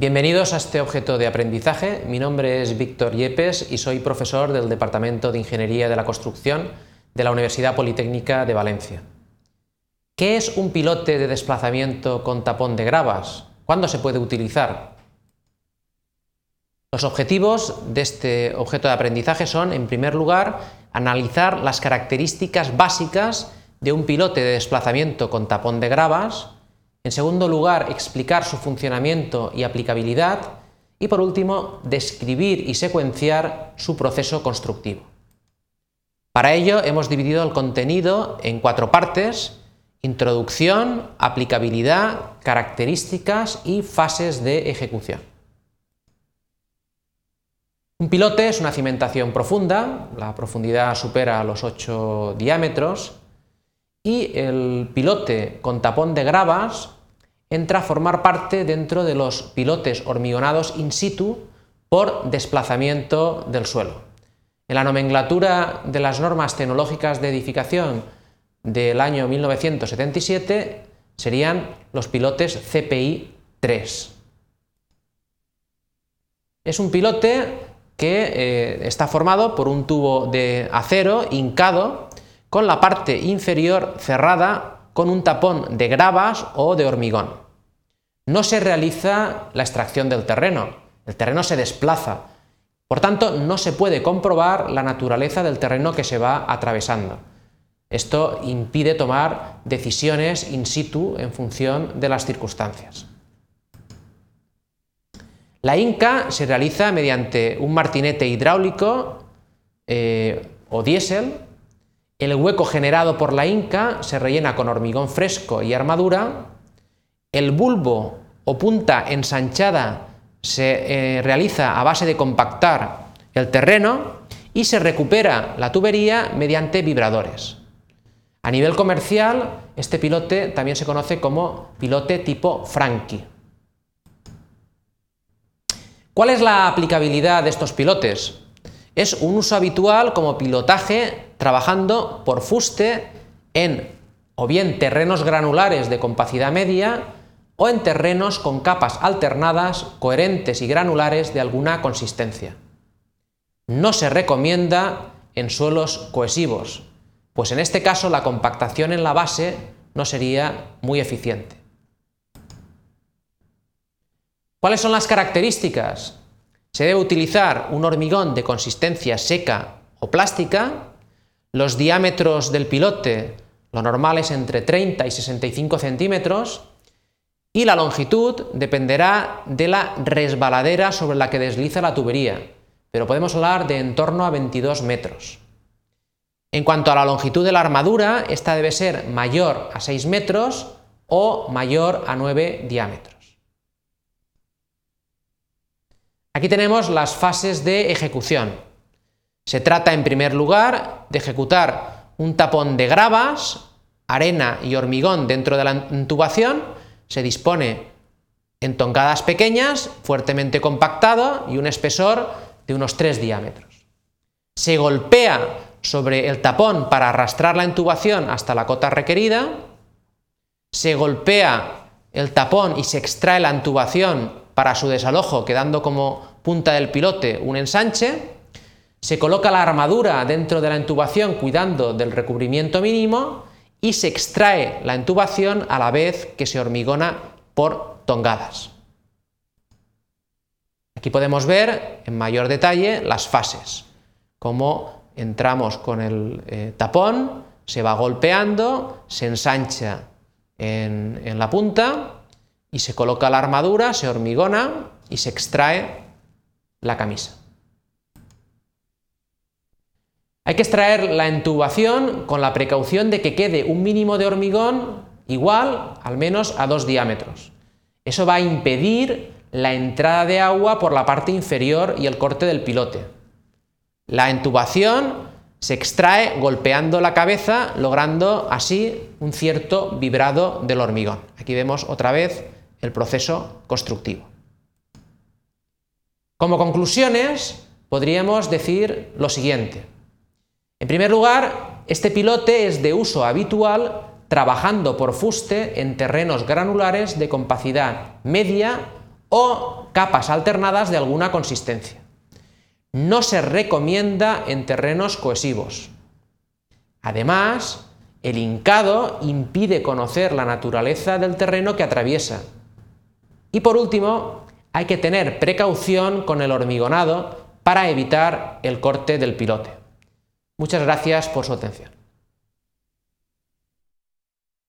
Bienvenidos a este objeto de aprendizaje. Mi nombre es Víctor Yepes y soy profesor del Departamento de Ingeniería de la Construcción de la Universidad Politécnica de Valencia. ¿Qué es un pilote de desplazamiento con tapón de gravas? ¿Cuándo se puede utilizar? Los objetivos de este objeto de aprendizaje son, en primer lugar, analizar las características básicas de un pilote de desplazamiento con tapón de gravas, en segundo lugar, explicar su funcionamiento y aplicabilidad. Y por último, describir y secuenciar su proceso constructivo. Para ello hemos dividido el contenido en cuatro partes, introducción, aplicabilidad, características y fases de ejecución. Un pilote es una cimentación profunda, la profundidad supera los 8 diámetros, y el pilote con tapón de gravas entra a formar parte dentro de los pilotes hormigonados in situ por desplazamiento del suelo. En la nomenclatura de las normas tecnológicas de edificación del año 1977 serían los pilotes CPI 3. Es un pilote que eh, está formado por un tubo de acero hincado con la parte inferior cerrada con un tapón de gravas o de hormigón. No se realiza la extracción del terreno, el terreno se desplaza, por tanto no se puede comprobar la naturaleza del terreno que se va atravesando. Esto impide tomar decisiones in situ en función de las circunstancias. La inca se realiza mediante un martinete hidráulico eh, o diésel el hueco generado por la inca se rellena con hormigón fresco y armadura. El bulbo o punta ensanchada se eh, realiza a base de compactar el terreno y se recupera la tubería mediante vibradores. A nivel comercial, este pilote también se conoce como pilote tipo Frankie. ¿Cuál es la aplicabilidad de estos pilotes? Es un uso habitual como pilotaje trabajando por fuste en o bien terrenos granulares de compacidad media o en terrenos con capas alternadas, coherentes y granulares de alguna consistencia. No se recomienda en suelos cohesivos, pues en este caso la compactación en la base no sería muy eficiente. ¿Cuáles son las características? Se debe utilizar un hormigón de consistencia seca o plástica, los diámetros del pilote, lo normal es entre 30 y 65 centímetros, y la longitud dependerá de la resbaladera sobre la que desliza la tubería, pero podemos hablar de en torno a 22 metros. En cuanto a la longitud de la armadura, esta debe ser mayor a 6 metros o mayor a 9 diámetros. Aquí tenemos las fases de ejecución. Se trata en primer lugar de ejecutar un tapón de gravas, arena y hormigón dentro de la intubación, se dispone en toncadas pequeñas, fuertemente compactado y un espesor de unos 3 diámetros. Se golpea sobre el tapón para arrastrar la intubación hasta la cota requerida, se golpea el tapón y se extrae la intubación para su desalojo, quedando como punta del pilote un ensanche, se coloca la armadura dentro de la intubación cuidando del recubrimiento mínimo y se extrae la intubación a la vez que se hormigona por tongadas. Aquí podemos ver en mayor detalle las fases, cómo entramos con el eh, tapón, se va golpeando, se ensancha en la punta, y se coloca la armadura, se hormigona y se extrae la camisa. Hay que extraer la entubación con la precaución de que quede un mínimo de hormigón igual al menos a dos diámetros. Eso va a impedir la entrada de agua por la parte inferior y el corte del pilote. La entubación se extrae golpeando la cabeza, logrando así un cierto vibrado del hormigón. Aquí vemos otra vez el proceso constructivo. Como conclusiones, podríamos decir lo siguiente. En primer lugar, este pilote es de uso habitual trabajando por fuste en terrenos granulares de compacidad media o capas alternadas de alguna consistencia. No se recomienda en terrenos cohesivos. Además, el hincado impide conocer la naturaleza del terreno que atraviesa. Y por último, hay que tener precaución con el hormigonado para evitar el corte del pilote. Muchas gracias por su atención.